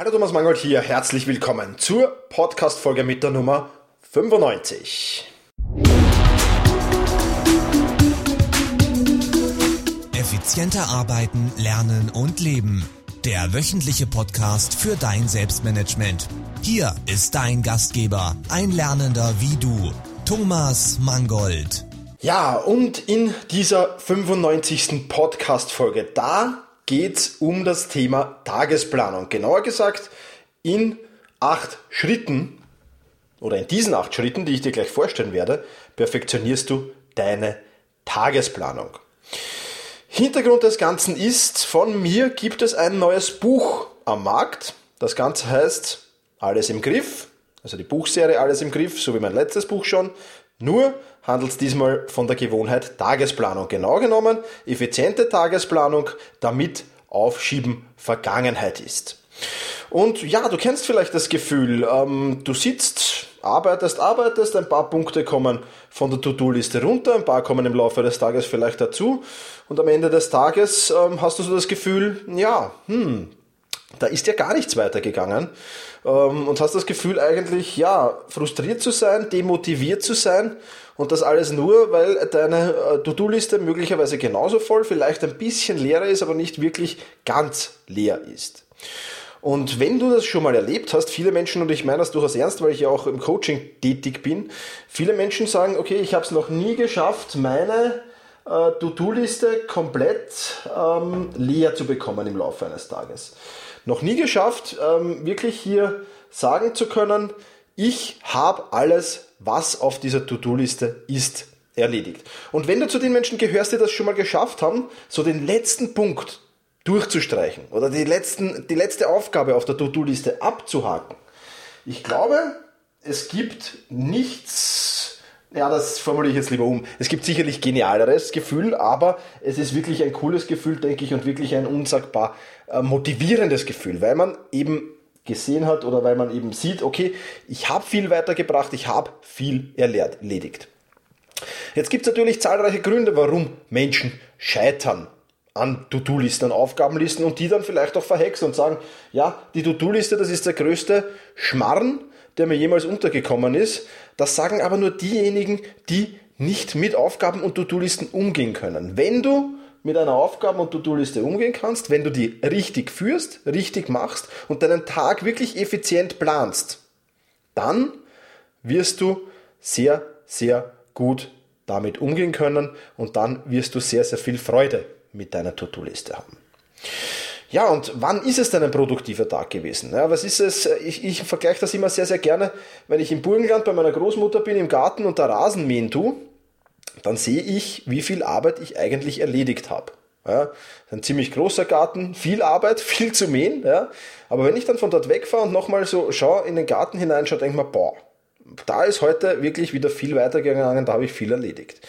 Hallo Thomas Mangold hier, herzlich willkommen zur Podcast-Folge mit der Nummer 95. Effizienter arbeiten, lernen und leben. Der wöchentliche Podcast für dein Selbstmanagement. Hier ist dein Gastgeber, ein Lernender wie du, Thomas Mangold. Ja, und in dieser 95. Podcast-Folge, da geht es um das Thema Tagesplanung. Genauer gesagt, in acht Schritten oder in diesen acht Schritten, die ich dir gleich vorstellen werde, perfektionierst du deine Tagesplanung. Hintergrund des Ganzen ist, von mir gibt es ein neues Buch am Markt. Das Ganze heißt Alles im Griff, also die Buchserie Alles im Griff, so wie mein letztes Buch schon. Nur handelt es diesmal von der Gewohnheit Tagesplanung. Genau genommen effiziente Tagesplanung, damit Aufschieben Vergangenheit ist. Und ja, du kennst vielleicht das Gefühl, ähm, du sitzt, arbeitest, arbeitest, ein paar Punkte kommen von der To-Do-Liste runter, ein paar kommen im Laufe des Tages vielleicht dazu und am Ende des Tages ähm, hast du so das Gefühl, ja, hm, da ist ja gar nichts weitergegangen ähm, und hast das Gefühl eigentlich, ja, frustriert zu sein, demotiviert zu sein und das alles nur, weil deine äh, To-Do-Liste möglicherweise genauso voll, vielleicht ein bisschen leerer ist, aber nicht wirklich ganz leer ist. Und wenn du das schon mal erlebt hast, viele Menschen, und ich meine das durchaus ernst, weil ich ja auch im Coaching tätig bin, viele Menschen sagen, okay, ich habe es noch nie geschafft, meine äh, To-Do-Liste komplett ähm, leer zu bekommen im Laufe eines Tages noch nie geschafft, ähm, wirklich hier sagen zu können, ich habe alles, was auf dieser To-Do-Liste ist, erledigt. Und wenn du zu den Menschen gehörst, die das schon mal geschafft haben, so den letzten Punkt durchzustreichen oder die, letzten, die letzte Aufgabe auf der To-Do-Liste abzuhaken, ich glaube, es gibt nichts ja, das formuliere ich jetzt lieber um. Es gibt sicherlich genialeres Gefühl, aber es ist wirklich ein cooles Gefühl, denke ich, und wirklich ein unsagbar motivierendes Gefühl, weil man eben gesehen hat oder weil man eben sieht, okay, ich habe viel weitergebracht, ich habe viel erledigt. Jetzt gibt es natürlich zahlreiche Gründe, warum Menschen scheitern an To-Do-Listen, an Aufgabenlisten und die dann vielleicht auch verhexen und sagen, ja, die To-Do-Liste, das ist der größte Schmarren, der mir jemals untergekommen ist. Das sagen aber nur diejenigen, die nicht mit Aufgaben und To-Do-Listen umgehen können. Wenn du mit einer Aufgaben- und To-Do-Liste umgehen kannst, wenn du die richtig führst, richtig machst und deinen Tag wirklich effizient planst, dann wirst du sehr, sehr gut damit umgehen können und dann wirst du sehr, sehr viel Freude mit deiner To-Do-Liste haben. Ja, und wann ist es denn ein produktiver Tag gewesen? Ja, was ist es? Ich, ich vergleiche das immer sehr, sehr gerne, wenn ich im Burgenland bei meiner Großmutter bin, im Garten und da Rasen mähen tue, dann sehe ich, wie viel Arbeit ich eigentlich erledigt habe. Ja, ein ziemlich großer Garten, viel Arbeit, viel zu mähen. Ja. Aber wenn ich dann von dort wegfahre und nochmal so schaue in den Garten hineinschaue, denke ich mir, boah, da ist heute wirklich wieder viel weitergegangen, da habe ich viel erledigt.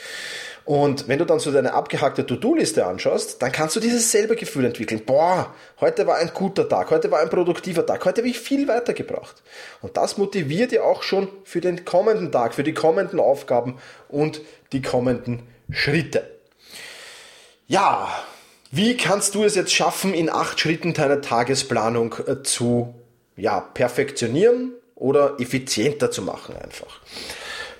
Und wenn du dann so deine abgehackte To-Do-Liste anschaust, dann kannst du dieses selbe Gefühl entwickeln. Boah, heute war ein guter Tag, heute war ein produktiver Tag, heute habe ich viel weitergebracht. Und das motiviert dir auch schon für den kommenden Tag, für die kommenden Aufgaben und die kommenden Schritte. Ja, wie kannst du es jetzt schaffen, in acht Schritten deine Tagesplanung äh, zu ja, perfektionieren oder effizienter zu machen einfach?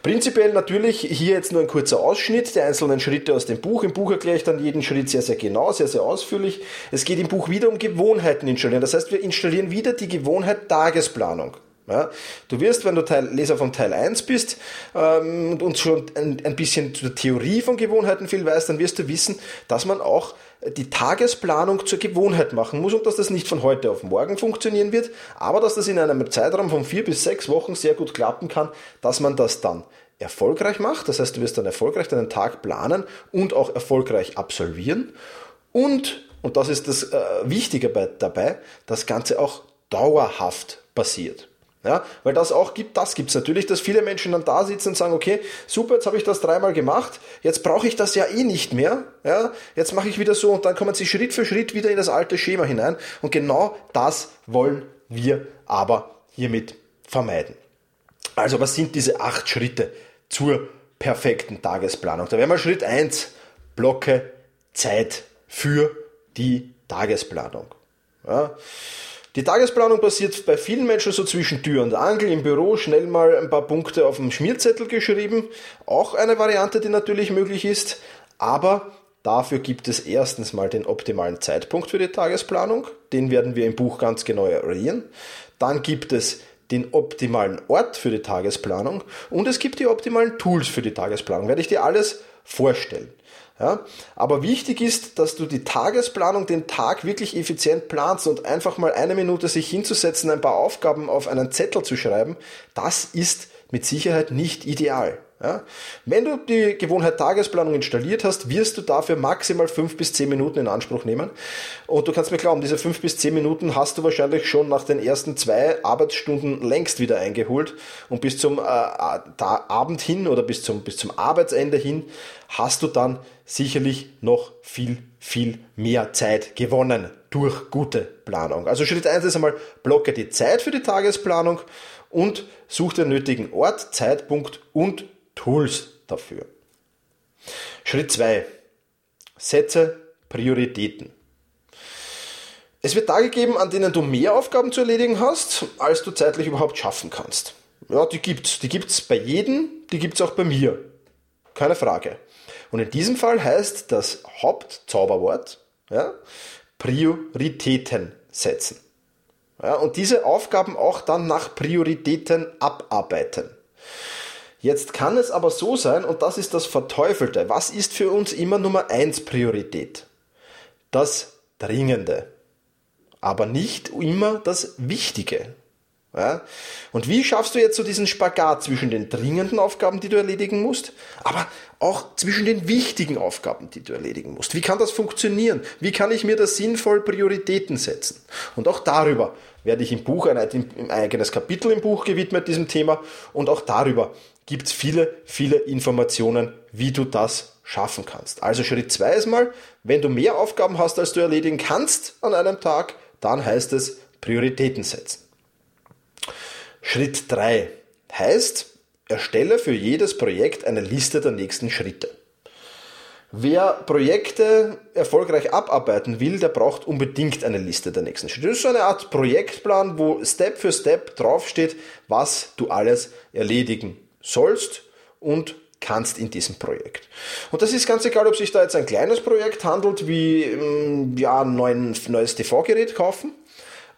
Prinzipiell natürlich hier jetzt nur ein kurzer Ausschnitt der einzelnen Schritte aus dem Buch. Im Buch erkläre ich dann jeden Schritt sehr, sehr genau, sehr, sehr ausführlich. Es geht im Buch wieder um Gewohnheiten installieren. Das heißt, wir installieren wieder die Gewohnheit Tagesplanung. Ja, du wirst, wenn du Teil, Leser von Teil 1 bist ähm, und schon ein, ein bisschen zur Theorie von Gewohnheiten viel weißt, dann wirst du wissen, dass man auch die Tagesplanung zur Gewohnheit machen muss und dass das nicht von heute auf morgen funktionieren wird, aber dass das in einem Zeitraum von vier bis sechs Wochen sehr gut klappen kann, dass man das dann erfolgreich macht. Das heißt, du wirst dann erfolgreich deinen Tag planen und auch erfolgreich absolvieren. Und, und das ist das äh, Wichtige bei, dabei, das Ganze auch dauerhaft passiert. Ja, weil das auch gibt, das gibt es natürlich, dass viele Menschen dann da sitzen und sagen, okay, super, jetzt habe ich das dreimal gemacht, jetzt brauche ich das ja eh nicht mehr, ja, jetzt mache ich wieder so und dann kommen sie Schritt für Schritt wieder in das alte Schema hinein und genau das wollen wir aber hiermit vermeiden. Also was sind diese acht Schritte zur perfekten Tagesplanung? Da wäre mal Schritt eins: blocke Zeit für die Tagesplanung. Ja. Die Tagesplanung passiert bei vielen Menschen so zwischen Tür und Angel, im Büro schnell mal ein paar Punkte auf dem Schmierzettel geschrieben. Auch eine Variante, die natürlich möglich ist. Aber dafür gibt es erstens mal den optimalen Zeitpunkt für die Tagesplanung. Den werden wir im Buch ganz genau eruieren. Dann gibt es den optimalen Ort für die Tagesplanung und es gibt die optimalen Tools für die Tagesplanung. Werde ich dir alles vorstellen. Ja? Aber wichtig ist, dass du die Tagesplanung, den Tag wirklich effizient planst und einfach mal eine Minute sich hinzusetzen, ein paar Aufgaben auf einen Zettel zu schreiben, das ist mit Sicherheit nicht ideal. Ja? Wenn du die Gewohnheit Tagesplanung installiert hast, wirst du dafür maximal fünf bis zehn Minuten in Anspruch nehmen. Und du kannst mir glauben, diese fünf bis zehn Minuten hast du wahrscheinlich schon nach den ersten zwei Arbeitsstunden längst wieder eingeholt. Und bis zum äh, Abend hin oder bis zum, bis zum Arbeitsende hin hast du dann sicherlich noch viel, viel mehr Zeit gewonnen durch gute Planung. Also Schritt eins ist einmal, blocke die Zeit für die Tagesplanung und such den nötigen Ort, Zeitpunkt und Tools dafür. Schritt 2. Setze Prioritäten. Es wird Tage geben, an denen du mehr Aufgaben zu erledigen hast, als du zeitlich überhaupt schaffen kannst. Ja, die gibt's. Die gibt's bei jedem, die gibt's auch bei mir. Keine Frage. Und in diesem Fall heißt das Hauptzauberwort ja, Prioritäten setzen. Ja, und diese Aufgaben auch dann nach Prioritäten abarbeiten. Jetzt kann es aber so sein, und das ist das Verteufelte, was ist für uns immer Nummer eins Priorität? Das Dringende. Aber nicht immer das Wichtige. Ja? Und wie schaffst du jetzt so diesen Spagat zwischen den dringenden Aufgaben, die du erledigen musst, aber auch zwischen den wichtigen Aufgaben, die du erledigen musst? Wie kann das funktionieren? Wie kann ich mir da sinnvoll Prioritäten setzen? Und auch darüber werde ich im Buch, ein, ein eigenes Kapitel im Buch gewidmet diesem Thema und auch darüber gibt es viele, viele Informationen, wie du das schaffen kannst. Also Schritt 2 ist mal, wenn du mehr Aufgaben hast, als du erledigen kannst an einem Tag, dann heißt es Prioritäten setzen. Schritt 3 heißt, erstelle für jedes Projekt eine Liste der nächsten Schritte. Wer Projekte erfolgreich abarbeiten will, der braucht unbedingt eine Liste der nächsten Schritte. Das ist so eine Art Projektplan, wo Step für Step draufsteht, was du alles erledigen sollst und kannst in diesem Projekt. Und das ist ganz egal, ob sich da jetzt ein kleines Projekt handelt, wie ähm, ja, ein neues TV-Gerät kaufen,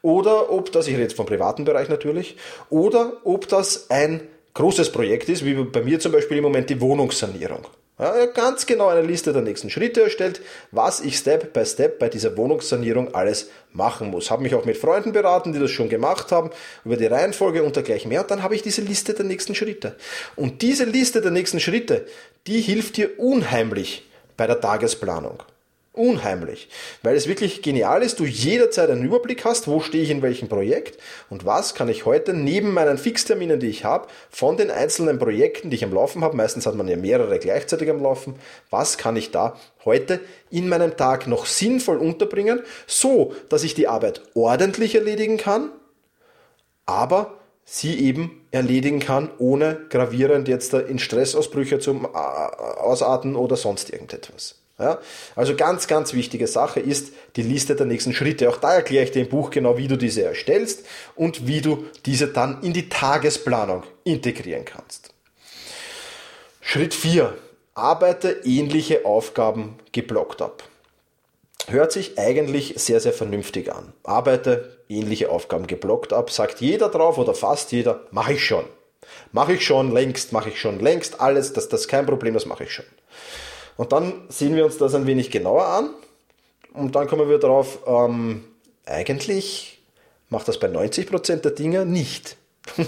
oder ob das, ich rede jetzt vom privaten Bereich natürlich, oder ob das ein großes Projekt ist, wie bei mir zum Beispiel im Moment die Wohnungssanierung. Ja, ganz genau eine Liste der nächsten Schritte erstellt, was ich Step by Step bei dieser Wohnungssanierung alles machen muss. Habe mich auch mit Freunden beraten, die das schon gemacht haben, über die Reihenfolge und dergleichen mehr. Und dann habe ich diese Liste der nächsten Schritte. Und diese Liste der nächsten Schritte, die hilft dir unheimlich bei der Tagesplanung. Unheimlich. Weil es wirklich genial ist, du jederzeit einen Überblick hast, wo stehe ich in welchem Projekt und was kann ich heute neben meinen Fixterminen, die ich habe, von den einzelnen Projekten, die ich am Laufen habe, meistens hat man ja mehrere gleichzeitig am Laufen, was kann ich da heute in meinem Tag noch sinnvoll unterbringen, so dass ich die Arbeit ordentlich erledigen kann, aber sie eben erledigen kann, ohne gravierend jetzt in Stressausbrüche zum äh, Ausarten oder sonst irgendetwas. Ja? Also ganz, ganz wichtige Sache ist die Liste der nächsten Schritte. Auch da erkläre ich dir im Buch genau, wie du diese erstellst und wie du diese dann in die Tagesplanung integrieren kannst. Schritt 4. Arbeite ähnliche Aufgaben geblockt ab. Hört sich eigentlich sehr, sehr vernünftig an. Arbeite ähnliche Aufgaben geblockt ab. Sagt jeder drauf oder fast jeder, mache ich schon. Mache ich schon längst, mache ich schon längst, alles, das, das ist kein Problem, das mache ich schon. Und dann sehen wir uns das ein wenig genauer an und dann kommen wir darauf, ähm, eigentlich macht das bei 90% der Dinge nicht.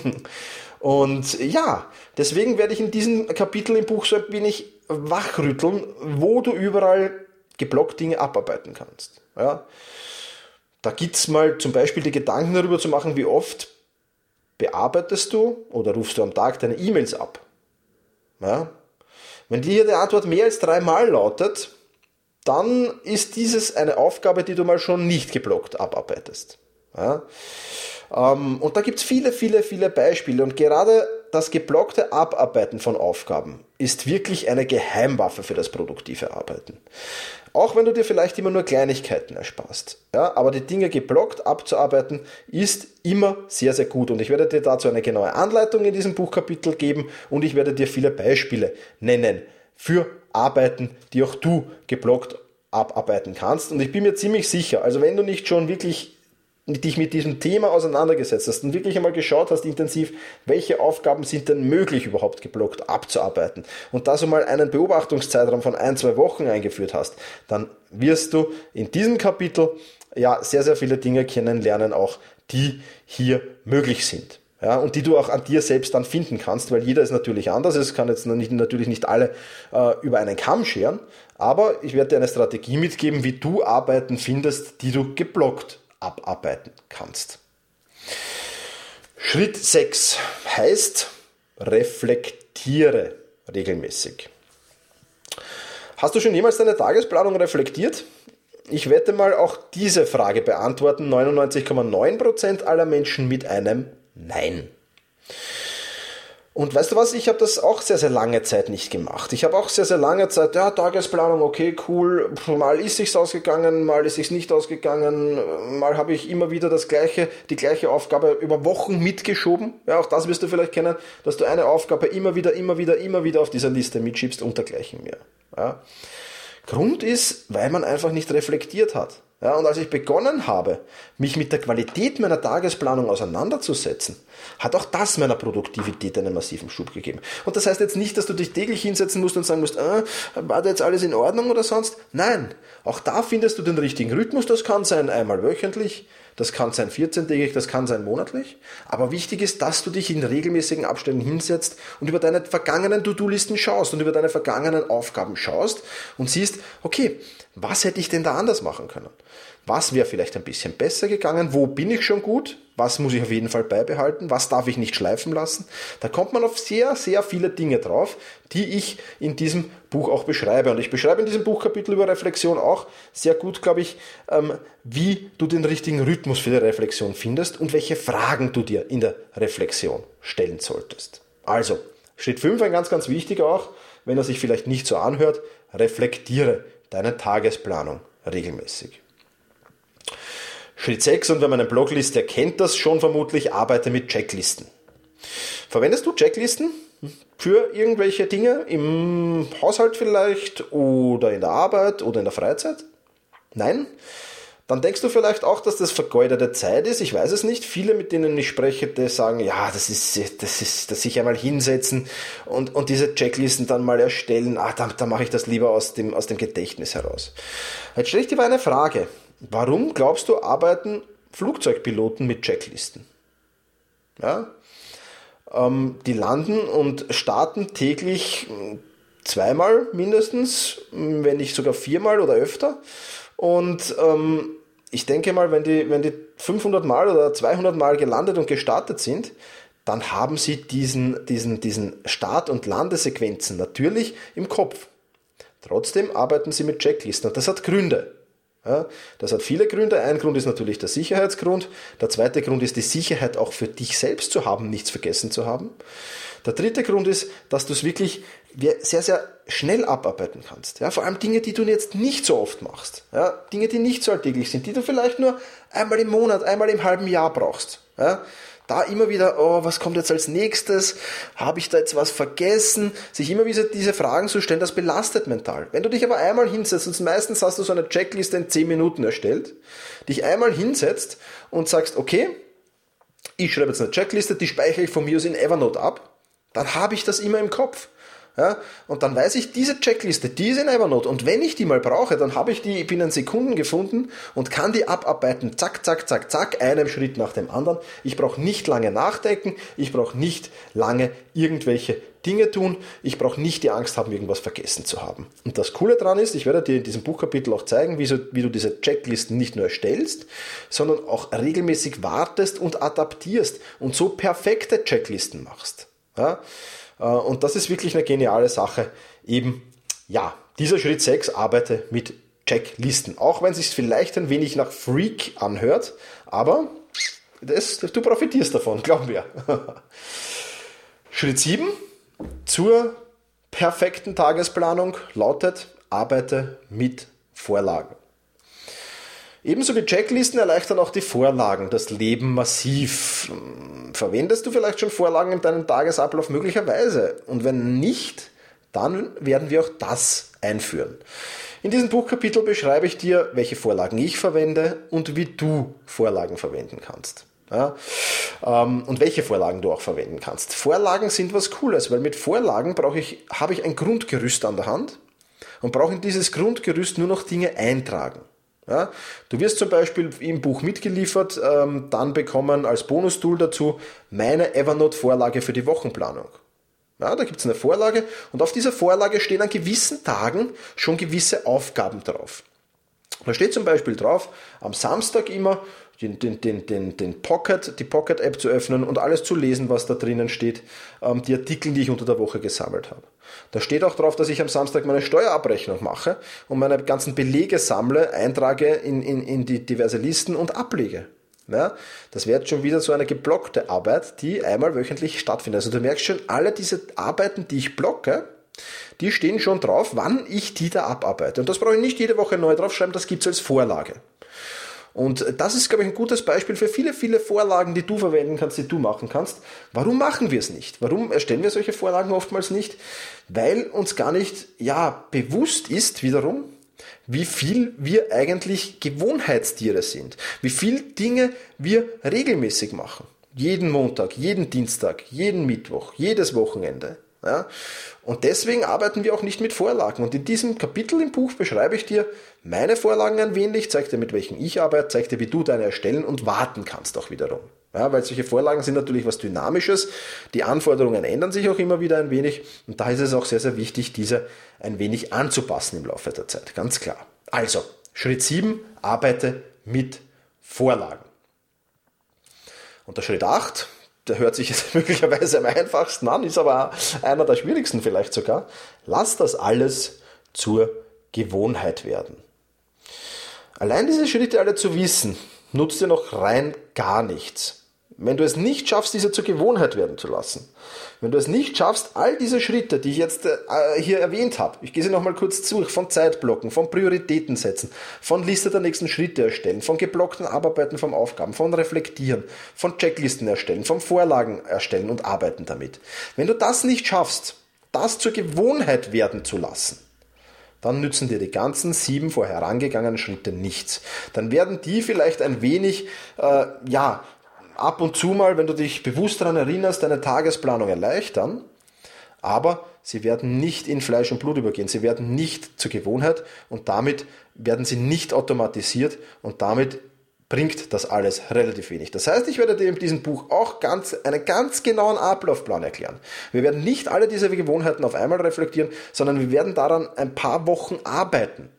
und ja, deswegen werde ich in diesem Kapitel im Buch so ein wenig wachrütteln, wo du überall geblockt Dinge abarbeiten kannst. Ja. Da gibt es mal zum Beispiel die Gedanken darüber zu machen, wie oft bearbeitest du oder rufst du am Tag deine E-Mails ab. Ja. Wenn dir die Antwort mehr als dreimal lautet, dann ist dieses eine Aufgabe, die du mal schon nicht geblockt abarbeitest. Ja? Ähm, und da gibt es viele, viele, viele Beispiele. Und gerade das geblockte Abarbeiten von Aufgaben ist wirklich eine Geheimwaffe für das produktive Arbeiten. Auch wenn du dir vielleicht immer nur Kleinigkeiten ersparst. Ja, aber die Dinge geblockt abzuarbeiten ist immer sehr, sehr gut. Und ich werde dir dazu eine genaue Anleitung in diesem Buchkapitel geben und ich werde dir viele Beispiele nennen für Arbeiten, die auch du geblockt abarbeiten kannst. Und ich bin mir ziemlich sicher, also wenn du nicht schon wirklich dich mit diesem Thema auseinandergesetzt hast und wirklich einmal geschaut hast intensiv, welche Aufgaben sind denn möglich überhaupt geblockt abzuarbeiten und da so mal einen Beobachtungszeitraum von ein, zwei Wochen eingeführt hast, dann wirst du in diesem Kapitel ja sehr, sehr viele Dinge kennenlernen, auch die hier möglich sind. Ja, und die du auch an dir selbst dann finden kannst, weil jeder ist natürlich anders. Es kann jetzt nicht, natürlich nicht alle äh, über einen Kamm scheren, aber ich werde dir eine Strategie mitgeben, wie du Arbeiten findest, die du geblockt abarbeiten kannst. Schritt 6 heißt, reflektiere regelmäßig. Hast du schon jemals deine Tagesplanung reflektiert? Ich wette mal auch diese Frage beantworten 99,9% aller Menschen mit einem Nein. Und weißt du was, ich habe das auch sehr, sehr lange Zeit nicht gemacht. Ich habe auch sehr, sehr lange Zeit, ja, Tagesplanung, okay, cool, mal ist sich's ausgegangen, mal ist sich's nicht ausgegangen, mal habe ich immer wieder das gleiche, die gleiche Aufgabe über Wochen mitgeschoben. Ja, auch das wirst du vielleicht kennen, dass du eine Aufgabe immer wieder, immer wieder, immer wieder auf dieser Liste mitschiebst und dergleichen mehr. Ja. Grund ist, weil man einfach nicht reflektiert hat. Ja, und als ich begonnen habe, mich mit der Qualität meiner Tagesplanung auseinanderzusetzen, hat auch das meiner Produktivität einen massiven Schub gegeben. Und das heißt jetzt nicht, dass du dich täglich hinsetzen musst und sagen musst, äh, war da jetzt alles in Ordnung oder sonst? Nein, auch da findest du den richtigen Rhythmus. Das kann sein einmal wöchentlich, das kann sein 14-tägig, das kann sein monatlich. Aber wichtig ist, dass du dich in regelmäßigen Abständen hinsetzt und über deine vergangenen To-Do-Listen schaust und über deine vergangenen Aufgaben schaust und siehst, okay, was hätte ich denn da anders machen können? Was wäre vielleicht ein bisschen besser gegangen? Wo bin ich schon gut? Was muss ich auf jeden Fall beibehalten? Was darf ich nicht schleifen lassen? Da kommt man auf sehr, sehr viele Dinge drauf, die ich in diesem Buch auch beschreibe. Und ich beschreibe in diesem Buchkapitel über Reflexion auch sehr gut, glaube ich, ähm, wie du den richtigen Rhythmus für die Reflexion findest und welche Fragen du dir in der Reflexion stellen solltest. Also, Schritt 5, ein ganz, ganz wichtiger auch, wenn er sich vielleicht nicht so anhört, reflektiere deine Tagesplanung regelmäßig. Schritt 6, und wer meinen Blog liest, der kennt das schon vermutlich, arbeite mit Checklisten. Verwendest du Checklisten für irgendwelche Dinge im Haushalt vielleicht oder in der Arbeit oder in der Freizeit? Nein? Dann denkst du vielleicht auch, dass das vergeudete Zeit ist. Ich weiß es nicht. Viele, mit denen ich spreche, die sagen, ja, das ist, das ist, dass sich einmal hinsetzen und, und diese Checklisten dann mal erstellen. Ah, da, da mache ich das lieber aus dem, aus dem Gedächtnis heraus. Jetzt stelle ich dir mal eine Frage. Warum glaubst du, arbeiten Flugzeugpiloten mit Checklisten? Ja? Ähm, die landen und starten täglich hm, zweimal mindestens, wenn nicht sogar viermal oder öfter. Und ähm, ich denke mal, wenn die, wenn die 500 Mal oder 200 Mal gelandet und gestartet sind, dann haben sie diesen, diesen, diesen Start- und Landesequenzen natürlich im Kopf. Trotzdem arbeiten sie mit Checklisten und das hat Gründe. Ja, das hat viele Gründe. Ein Grund ist natürlich der Sicherheitsgrund. Der zweite Grund ist die Sicherheit auch für dich selbst zu haben, nichts vergessen zu haben. Der dritte Grund ist, dass du es wirklich sehr, sehr schnell abarbeiten kannst. Ja, vor allem Dinge, die du jetzt nicht so oft machst. Ja, Dinge, die nicht so alltäglich sind, die du vielleicht nur einmal im Monat, einmal im halben Jahr brauchst. Ja, da immer wieder, oh, was kommt jetzt als nächstes? Habe ich da jetzt was vergessen? Sich immer wieder diese Fragen zu stellen, das belastet mental. Wenn du dich aber einmal hinsetzt, und meistens hast du so eine Checkliste in 10 Minuten erstellt, dich einmal hinsetzt und sagst, okay, ich schreibe jetzt eine Checkliste, die speichere ich von mir aus in Evernote ab, dann habe ich das immer im Kopf. Ja, und dann weiß ich, diese Checkliste, die ist in Evernote. Und wenn ich die mal brauche, dann habe ich die binnen Sekunden gefunden und kann die abarbeiten. Zack, zack, zack, zack, einem Schritt nach dem anderen. Ich brauche nicht lange nachdenken. Ich brauche nicht lange irgendwelche Dinge tun. Ich brauche nicht die Angst haben, irgendwas vergessen zu haben. Und das Coole daran ist, ich werde dir in diesem Buchkapitel auch zeigen, wie, so, wie du diese Checklisten nicht nur erstellst, sondern auch regelmäßig wartest und adaptierst und so perfekte Checklisten machst. Ja? Äh, und das ist wirklich eine geniale Sache. Eben, ja, dieser Schritt 6, arbeite mit Checklisten. Auch wenn es sich vielleicht ein wenig nach Freak anhört, aber das, du profitierst davon, glaub mir. Schritt 7 zur perfekten Tagesplanung lautet, arbeite mit Vorlagen. Ebenso wie Checklisten erleichtern auch die Vorlagen das Leben massiv. Verwendest du vielleicht schon Vorlagen in deinem Tagesablauf möglicherweise? Und wenn nicht, dann werden wir auch das einführen. In diesem Buchkapitel beschreibe ich dir, welche Vorlagen ich verwende und wie du Vorlagen verwenden kannst. Ja, ähm, und welche Vorlagen du auch verwenden kannst. Vorlagen sind was Cooles, weil mit Vorlagen brauche ich, habe ich ein Grundgerüst an der Hand und brauche in dieses Grundgerüst nur noch Dinge eintragen. Ja, du wirst zum Beispiel im Buch mitgeliefert, ähm, dann bekommen als Bonustool dazu meine Evernote-Vorlage für die Wochenplanung. Ja, da gibt es eine Vorlage und auf dieser Vorlage stehen an gewissen Tagen schon gewisse Aufgaben drauf. Da steht zum Beispiel drauf, am Samstag immer den, den, den, den, den Pocket, die Pocket-App zu öffnen und alles zu lesen, was da drinnen steht, ähm, die Artikel, die ich unter der Woche gesammelt habe. Da steht auch drauf, dass ich am Samstag meine Steuerabrechnung mache und meine ganzen Belege sammle, eintrage in, in, in die diverse Listen und ablege. Ja, das wäre jetzt schon wieder so eine geblockte Arbeit, die einmal wöchentlich stattfindet. Also du merkst schon, alle diese Arbeiten, die ich blocke, die stehen schon drauf, wann ich die da abarbeite. Und das brauche ich nicht jede Woche neu draufschreiben, das gibt es als Vorlage. Und das ist, glaube ich, ein gutes Beispiel für viele, viele Vorlagen, die du verwenden kannst, die du machen kannst. Warum machen wir es nicht? Warum erstellen wir solche Vorlagen oftmals nicht? Weil uns gar nicht, ja, bewusst ist wiederum, wie viel wir eigentlich Gewohnheitstiere sind, wie viel Dinge wir regelmäßig machen. Jeden Montag, jeden Dienstag, jeden Mittwoch, jedes Wochenende. Ja? Und deswegen arbeiten wir auch nicht mit Vorlagen. Und in diesem Kapitel im Buch beschreibe ich dir meine Vorlagen ein wenig, zeige dir, mit welchen ich arbeite, zeige dir, wie du deine erstellen und warten kannst auch wiederum. Ja, weil solche Vorlagen sind natürlich was Dynamisches. Die Anforderungen ändern sich auch immer wieder ein wenig. Und da ist es auch sehr, sehr wichtig, diese ein wenig anzupassen im Laufe der Zeit. Ganz klar. Also, Schritt 7, arbeite mit Vorlagen. Und der Schritt 8, der hört sich jetzt möglicherweise am einfachsten an, ist aber einer der schwierigsten vielleicht sogar. Lass das alles zur Gewohnheit werden. Allein diese Schritte alle zu wissen, nutzt dir noch rein gar nichts. Wenn du es nicht schaffst, diese zur Gewohnheit werden zu lassen, wenn du es nicht schaffst, all diese Schritte, die ich jetzt äh, hier erwähnt habe, ich gehe sie nochmal kurz durch, von Zeitblocken, von Prioritäten setzen, von Liste der nächsten Schritte erstellen, von geblockten Abarbeiten von Aufgaben, von Reflektieren, von Checklisten erstellen, von Vorlagen erstellen und arbeiten damit. Wenn du das nicht schaffst, das zur Gewohnheit werden zu lassen, dann nützen dir die ganzen sieben vorherangegangenen Schritte nichts. Dann werden die vielleicht ein wenig, äh, ja, ab und zu mal, wenn du dich bewusst daran erinnerst, deine Tagesplanung erleichtern, aber sie werden nicht in Fleisch und Blut übergehen, sie werden nicht zur Gewohnheit und damit werden sie nicht automatisiert und damit bringt das alles relativ wenig. Das heißt, ich werde dir in diesem Buch auch ganz, einen ganz genauen Ablaufplan erklären. Wir werden nicht alle diese Gewohnheiten auf einmal reflektieren, sondern wir werden daran ein paar Wochen arbeiten.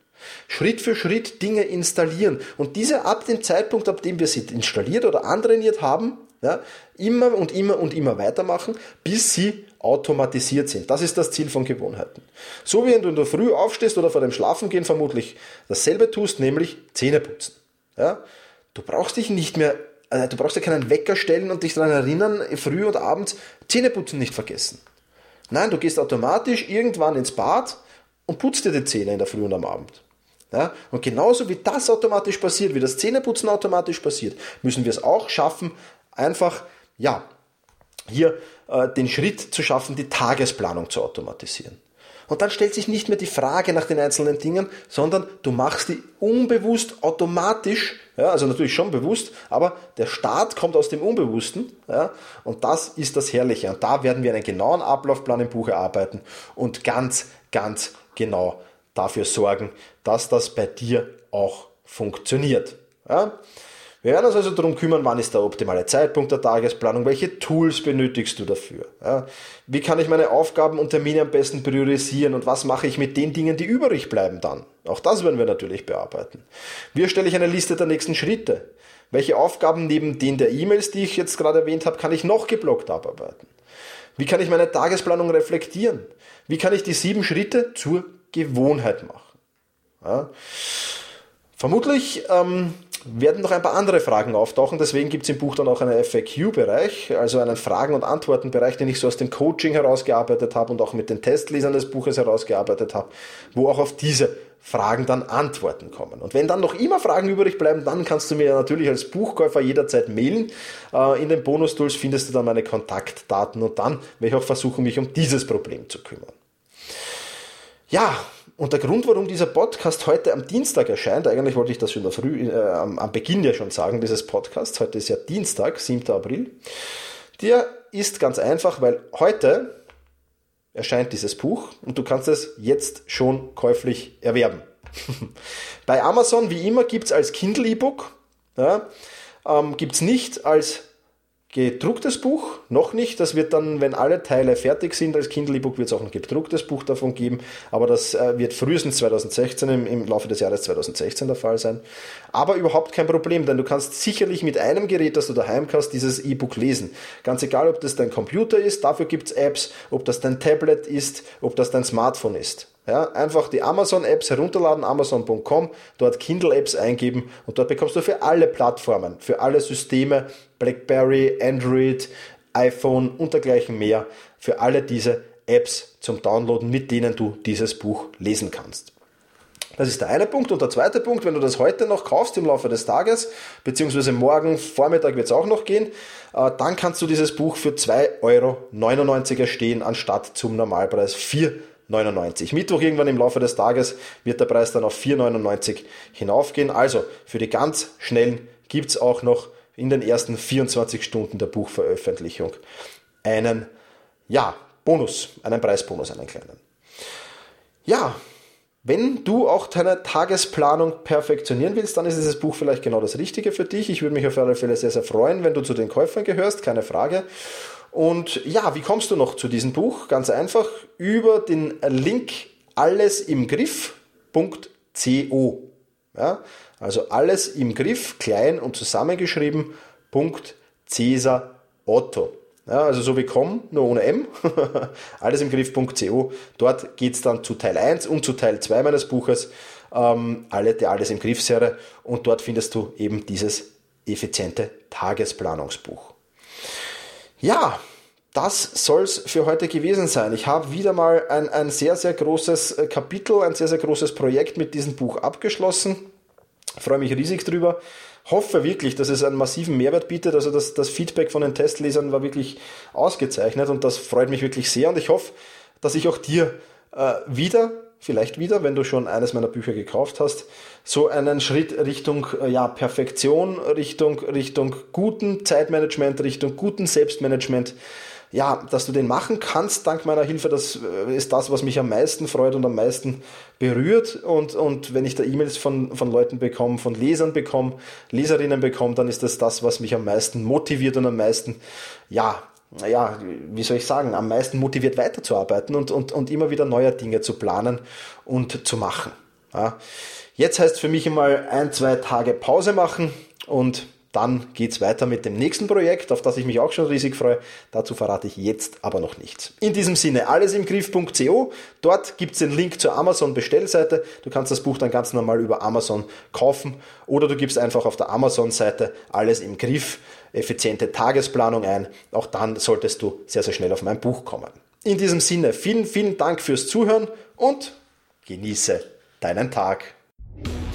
Schritt für Schritt Dinge installieren und diese ab dem Zeitpunkt, ab dem wir sie installiert oder antrainiert haben, ja, immer und immer und immer weitermachen, bis sie automatisiert sind. Das ist das Ziel von Gewohnheiten. So wie wenn du in der Früh aufstehst oder vor dem Schlafengehen vermutlich dasselbe tust, nämlich Zähne putzen. Ja? Du brauchst dich nicht mehr, äh, du brauchst dir keinen Wecker stellen und dich daran erinnern, früh und abends Zähneputzen nicht vergessen. Nein, du gehst automatisch irgendwann ins Bad und putzt dir die Zähne in der Früh und am Abend. Ja? Und genauso wie das automatisch passiert, wie das Zähneputzen automatisch passiert, müssen wir es auch schaffen, einfach, ja, hier äh, den Schritt zu schaffen, die Tagesplanung zu automatisieren. Und dann stellt sich nicht mehr die Frage nach den einzelnen Dingen, sondern du machst die unbewusst automatisch, ja, also natürlich schon bewusst, aber der Start kommt aus dem Unbewussten, ja, und das ist das Herrliche. Und da werden wir einen genauen Ablaufplan im Buch erarbeiten und ganz, ganz genau dafür sorgen, dass das bei dir auch funktioniert. Ja? Wir werden uns also darum kümmern, wann ist der optimale Zeitpunkt der Tagesplanung, welche Tools benötigst du dafür, ja? wie kann ich meine Aufgaben und Termine am besten priorisieren und was mache ich mit den Dingen, die übrig bleiben dann. Auch das werden wir natürlich bearbeiten. Wie erstelle ich eine Liste der nächsten Schritte? Welche Aufgaben neben den der E-Mails, die ich jetzt gerade erwähnt habe, kann ich noch geblockt abarbeiten? Wie kann ich meine Tagesplanung reflektieren? Wie kann ich die sieben Schritte zur Gewohnheit machen. Ja. Vermutlich ähm, werden noch ein paar andere Fragen auftauchen. Deswegen gibt es im Buch dann auch einen FAQ-Bereich, also einen Fragen- und Antworten-Bereich, den ich so aus dem Coaching herausgearbeitet habe und auch mit den Testlesern des Buches herausgearbeitet habe, wo auch auf diese Fragen dann Antworten kommen. Und wenn dann noch immer Fragen übrig bleiben, dann kannst du mir natürlich als Buchkäufer jederzeit mailen. Äh, in den Bonus-Tools findest du dann meine Kontaktdaten und dann werde ich auch versuchen, mich um dieses Problem zu kümmern. Ja, und der Grund, warum dieser Podcast heute am Dienstag erscheint, eigentlich wollte ich das schon früh, äh, am, am Beginn ja schon sagen, dieses Podcast, heute ist ja Dienstag, 7. April, der ist ganz einfach, weil heute erscheint dieses Buch und du kannst es jetzt schon käuflich erwerben. Bei Amazon, wie immer, gibt es als Kindle-E-Book, ja, ähm, gibt es nicht als gedrucktes Buch, noch nicht. Das wird dann, wenn alle Teile fertig sind als Kindle E-Book, wird es auch ein gedrucktes Buch davon geben. Aber das äh, wird frühestens 2016, im, im, Laufe des Jahres 2016 der Fall sein. Aber überhaupt kein Problem, denn du kannst sicherlich mit einem Gerät, das du daheim hast, dieses E-Book lesen. Ganz egal, ob das dein Computer ist, dafür gibt es Apps, ob das dein Tablet ist, ob das dein Smartphone ist. Ja, einfach die Amazon-Apps herunterladen, amazon.com, dort Kindle-Apps eingeben und dort bekommst du für alle Plattformen, für alle Systeme, BlackBerry, Android, iPhone und dergleichen mehr, für alle diese Apps zum Downloaden, mit denen du dieses Buch lesen kannst. Das ist der eine Punkt. Und der zweite Punkt, wenn du das heute noch kaufst im Laufe des Tages, beziehungsweise morgen Vormittag wird es auch noch gehen, äh, dann kannst du dieses Buch für 2,99 Euro erstehen, anstatt zum Normalpreis 4 Euro. 4,99. Mittwoch irgendwann im Laufe des Tages wird der Preis dann auf 4,99 hinaufgehen. Also für die ganz schnellen gibt es auch noch in den ersten 24 Stunden der Buchveröffentlichung einen ja, Bonus, einen Preisbonus, einen kleinen. Ja, wenn du auch deine Tagesplanung perfektionieren willst, dann ist dieses Buch vielleicht genau das Richtige für dich. Ich würde mich auf alle Fälle sehr, sehr freuen, wenn du zu den Käufern gehörst, keine Frage. Und ja, wie kommst du noch zu diesem Buch? Ganz einfach über den Link allesimgriff.co. Ja, also alles im Griff, klein und zusammengeschrieben, Cäsar Otto. Ja, also so wie com, nur ohne M, alles im Griff.co. Dort geht es dann zu Teil 1 und zu Teil 2 meines Buches, ähm, alle der Alles im Griff-Serie. Und dort findest du eben dieses effiziente Tagesplanungsbuch. Ja, das soll's für heute gewesen sein. Ich habe wieder mal ein, ein sehr, sehr großes äh, Kapitel, ein sehr, sehr großes Projekt mit diesem Buch abgeschlossen. Ich freue mich riesig drüber. Hoffe wirklich, dass es einen massiven Mehrwert bietet. Also das, das Feedback von den Testlesern war wirklich ausgezeichnet und das freut mich wirklich sehr. Und ich hoffe, dass ich auch dir äh, wieder vielleicht wieder, wenn du schon eines meiner Bücher gekauft hast, so einen Schritt Richtung äh, ja, Perfektion, Richtung, Richtung guten Zeitmanagement, Richtung guten Selbstmanagement, ja, dass du den machen kannst dank meiner Hilfe, das äh, ist das, was mich am meisten freut und am meisten berührt. Und, und wenn ich da E-Mails von, von Leuten bekomme, von Lesern bekomme, Leserinnen bekomme, dann ist das das, was mich am meisten motiviert und am meisten, ja, ja, wie soll ich sagen, am meisten motiviert weiterzuarbeiten und, und, und immer wieder neue Dinge zu planen und zu machen. Ja. Jetzt heißt für mich einmal ein, zwei Tage Pause machen und dann geht's weiter mit dem nächsten Projekt, auf das ich mich auch schon riesig freue. Dazu verrate ich jetzt aber noch nichts. In diesem Sinne, alles im Griff.co. Dort gibt's den Link zur Amazon Bestellseite. Du kannst das Buch dann ganz normal über Amazon kaufen oder du gibst einfach auf der Amazon-Seite alles im Griff, effiziente Tagesplanung ein. Auch dann solltest du sehr, sehr schnell auf mein Buch kommen. In diesem Sinne, vielen, vielen Dank fürs Zuhören und genieße deinen Tag.